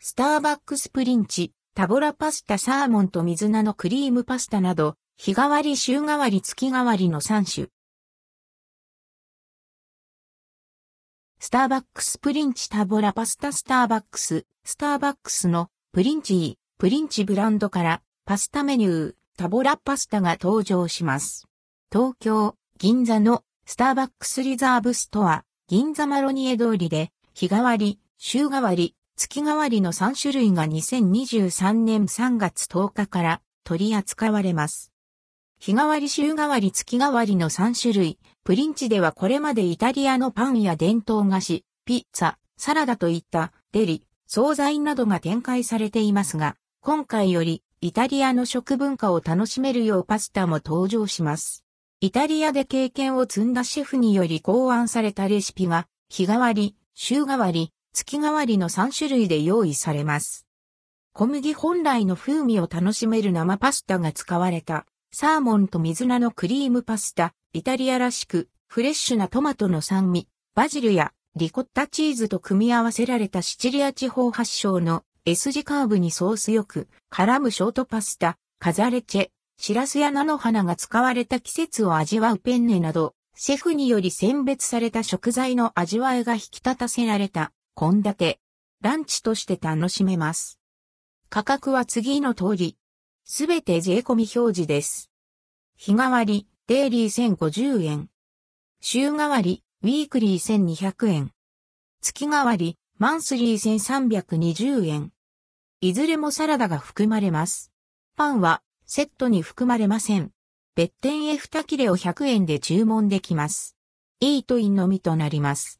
スターバックスプリンチ、タボラパスタサーモンと水菜のクリームパスタなど、日替わり週替わり月替わりの3種。スターバックスプリンチタボラパスタスターバックス、スターバックスのプリンチー、プリンチブランドからパスタメニュー、タボラパスタが登場します。東京、銀座のスターバックスリザーブストア、銀座マロニエ通りで、日替わり、週替わり、月替わりの3種類が2023年3月10日から取り扱われます。日替わり週替わり月替わりの3種類、プリンチではこれまでイタリアのパンや伝統菓子、ピッツァ、サラダといったデリ、惣菜などが展開されていますが、今回よりイタリアの食文化を楽しめるようパスタも登場します。イタリアで経験を積んだシェフにより考案されたレシピが、日替わり、週替わり、月替わりの3種類で用意されます。小麦本来の風味を楽しめる生パスタが使われたサーモンと水菜のクリームパスタ、イタリアらしく、フレッシュなトマトの酸味、バジルやリコッタチーズと組み合わせられたシチリア地方発祥の S 字カーブにソースよく絡むショートパスタ、カザレチェ、シラスや菜の花が使われた季節を味わうペンネなど、シェフにより選別された食材の味わいが引き立たせられた献立、ランチとして楽しめます。価格は次の通り、すべて税込み表示です。日替わり、デイリー1050円。週替わり、ウィークリー1200円。月替わり、マンスリー1320円。いずれもサラダが含まれます。パンはセットに含まれません。別店へ2切れを100円で注文できます。イートインのみとなります。